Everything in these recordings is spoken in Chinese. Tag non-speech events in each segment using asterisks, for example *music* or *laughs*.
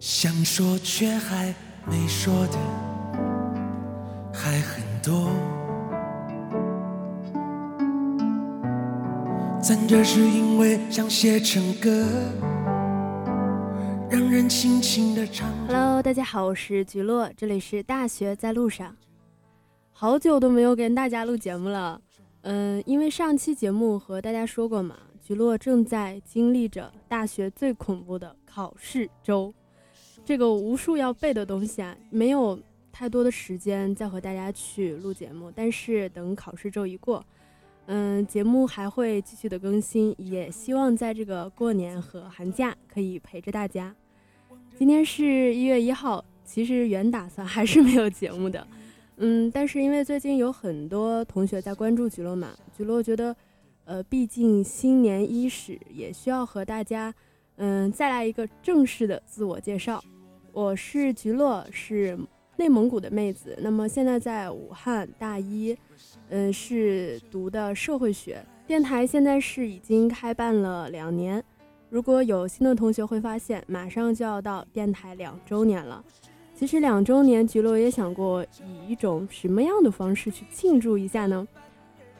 想说却还没说的还很多，咱这是因为想写成歌，让人轻轻的唱。Hello，大家好，我是菊落，这里是大学在路上。好久都没有跟大家录节目了，嗯，因为上期节目和大家说过嘛，菊落正在经历着大学最恐怖的考试周，这个无数要背的东西啊，没有太多的时间再和大家去录节目。但是等考试周一过，嗯，节目还会继续的更新，也希望在这个过年和寒假可以陪着大家。今天是一月一号，其实原打算 *laughs* 还是没有节目的，嗯，但是因为最近有很多同学在关注菊落嘛，菊落觉得，呃，毕竟新年伊始，也需要和大家，嗯，再来一个正式的自我介绍。我是菊落，是内蒙古的妹子，那么现在在武汉大一，嗯，是读的社会学。电台现在是已经开办了两年。如果有新的同学会发现，马上就要到电台两周年了。其实两周年，菊落也想过以一种什么样的方式去庆祝一下呢？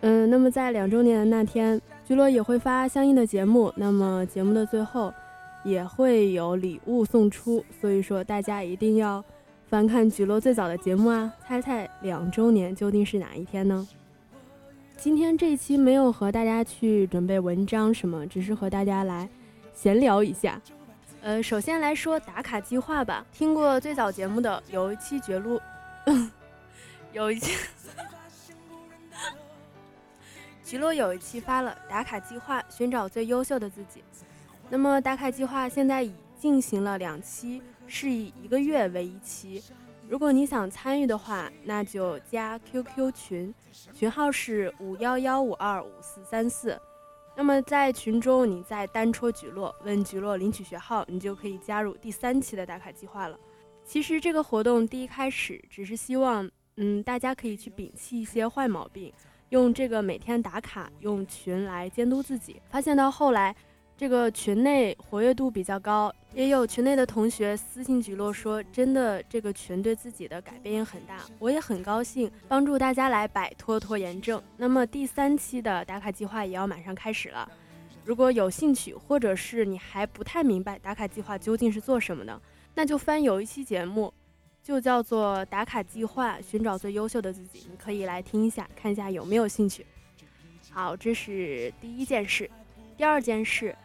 嗯，那么在两周年的那天，菊落也会发相应的节目。那么节目的最后也会有礼物送出，所以说大家一定要翻看菊落最早的节目啊！猜猜两周年究竟是哪一天呢？今天这一期没有和大家去准备文章什么，只是和大家来。闲聊一下，呃，首先来说打卡计划吧。听过最早节目的有一期绝路，*laughs* 有一期 *laughs* 菊落有一期发了打卡计划，寻找最优秀的自己。那么打卡计划现在已进行了两期，是以一个月为一期。如果你想参与的话，那就加 QQ 群，群号是五幺幺五二五四三四。那么在群中，你再单戳菊落，问菊落领取学号，你就可以加入第三期的打卡计划了。其实这个活动第一开始只是希望，嗯，大家可以去摒弃一些坏毛病，用这个每天打卡，用群来监督自己。发现到后来，这个群内活跃度比较高，也有群内的同学私信菊落说，真的这个群对自己的改变也很大，我也很高兴帮助大家来摆脱拖延症。那么第三期的打卡计划也要马上开始了，如果有兴趣，或者是你还不太明白打卡计划究竟是做什么的，那就翻有一期节目，就叫做打卡计划，寻找最优秀的自己，你可以来听一下，看一下有没有兴趣。好，这是第一件事，第二件事。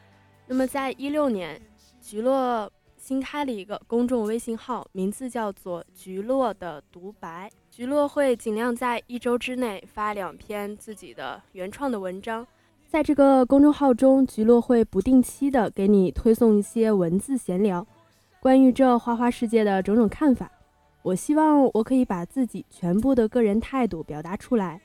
那么，在一六年，菊落新开了一个公众微信号，名字叫做“菊落的独白”。菊落会尽量在一周之内发两篇自己的原创的文章，在这个公众号中，菊落会不定期的给你推送一些文字闲聊，关于这花花世界的种种看法。我希望我可以把自己全部的个人态度表达出来，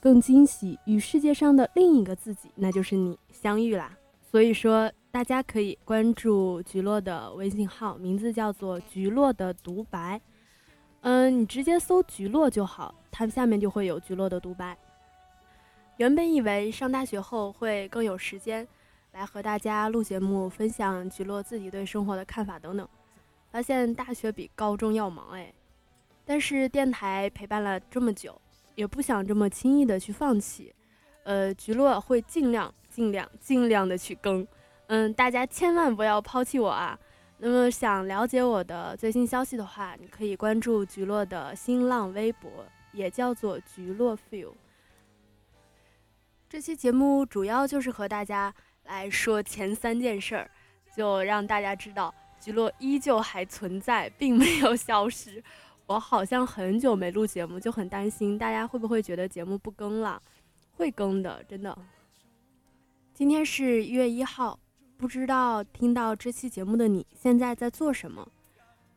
更惊喜与世界上的另一个自己，那就是你相遇啦。所以说。大家可以关注菊落的微信号，名字叫做“菊落的独白”。嗯，你直接搜“菊落”就好，它下面就会有菊落的独白。原本以为上大学后会更有时间来和大家录节目，分享菊落自己对生活的看法等等，发现大学比高中要忙哎。但是电台陪伴了这么久，也不想这么轻易的去放弃。呃，菊落会尽量、尽量、尽量的去更。嗯，大家千万不要抛弃我啊！那么想了解我的最新消息的话，你可以关注菊落的新浪微博，也叫做菊落 feel。这期节目主要就是和大家来说前三件事儿，就让大家知道菊落依旧还存在，并没有消失。我好像很久没录节目，就很担心大家会不会觉得节目不更了？会更的，真的。今天是一月一号。不知道听到这期节目的你现在在做什么？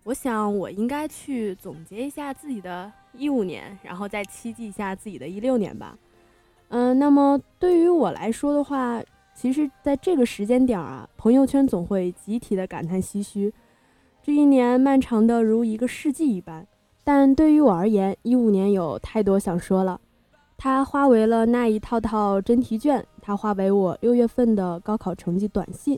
我想我应该去总结一下自己的一五年，然后再期冀一下自己的一六年吧。嗯，那么对于我来说的话，其实在这个时间点啊，朋友圈总会集体的感叹唏嘘，这一年漫长的如一个世纪一般。但对于我而言，一五年有太多想说了。它化为了那一套套真题卷，它化为我六月份的高考成绩短信，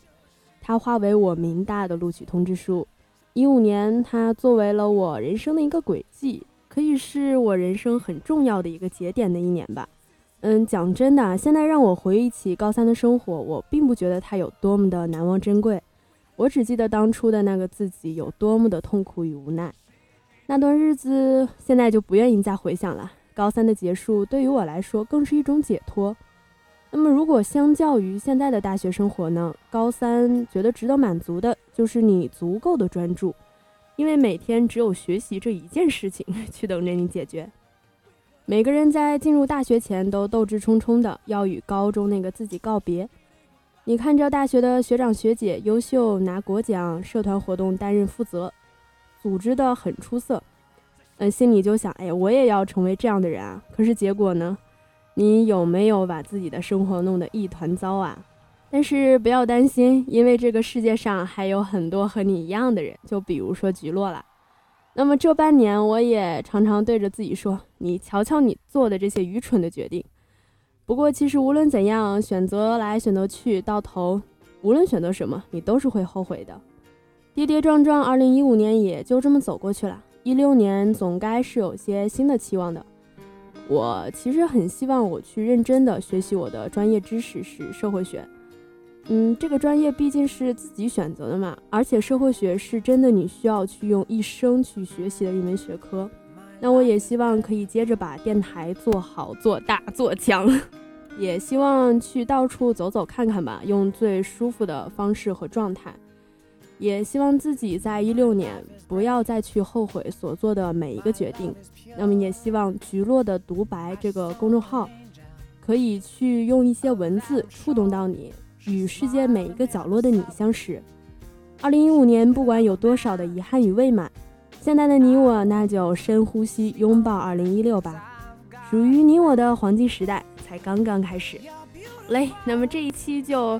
它化为我明大的录取通知书。一五年，它作为了我人生的一个轨迹，可以是我人生很重要的一个节点的一年吧。嗯，讲真的，现在让我回忆起高三的生活，我并不觉得它有多么的难忘珍贵，我只记得当初的那个自己有多么的痛苦与无奈。那段日子，现在就不愿意再回想了。高三的结束，对于我来说，更是一种解脱。那么，如果相较于现在的大学生活呢？高三觉得值得满足的就是你足够的专注，因为每天只有学习这一件事情去等着你解决。每个人在进入大学前都斗志冲冲的要与高中那个自己告别。你看着大学的学长学姐优秀拿国奖，社团活动担任负责，组织的很出色，嗯，心里就想，哎，我也要成为这样的人啊。可是结果呢？你有没有把自己的生活弄得一团糟啊？但是不要担心，因为这个世界上还有很多和你一样的人，就比如说菊落了。那么这半年，我也常常对着自己说：“你瞧瞧你做的这些愚蠢的决定。”不过其实无论怎样，选择来选择去，到头无论选择什么，你都是会后悔的。跌跌撞撞，二零一五年也就这么走过去了。一六年总该是有些新的期望的。我其实很希望我去认真的学习我的专业知识是社会学，嗯，这个专业毕竟是自己选择的嘛，而且社会学是真的你需要去用一生去学习的一门学科。那我也希望可以接着把电台做好、做大、做强，*laughs* 也希望去到处走走看看吧，用最舒服的方式和状态。也希望自己在一六年不要再去后悔所做的每一个决定。那么，也希望菊落的独白这个公众号可以去用一些文字触动到你，与世界每一个角落的你相识。二零一五年，不管有多少的遗憾与未满，现在的你我那就深呼吸，拥抱二零一六吧。属于你我的黄金时代才刚刚开始。好嘞，那么这一期就。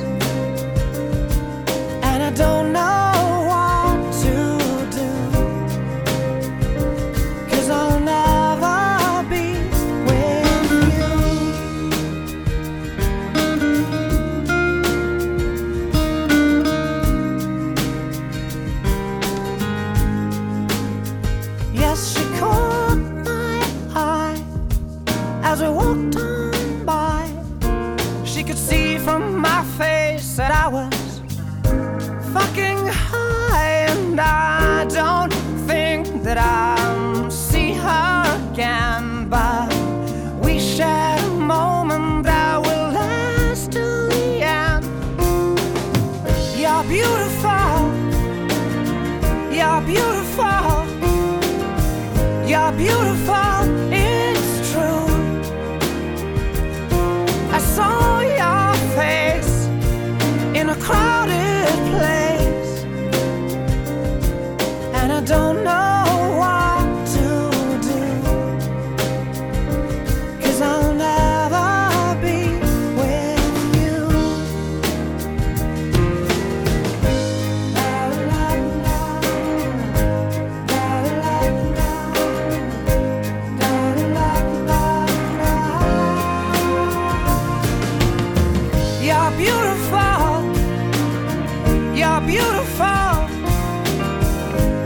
beautiful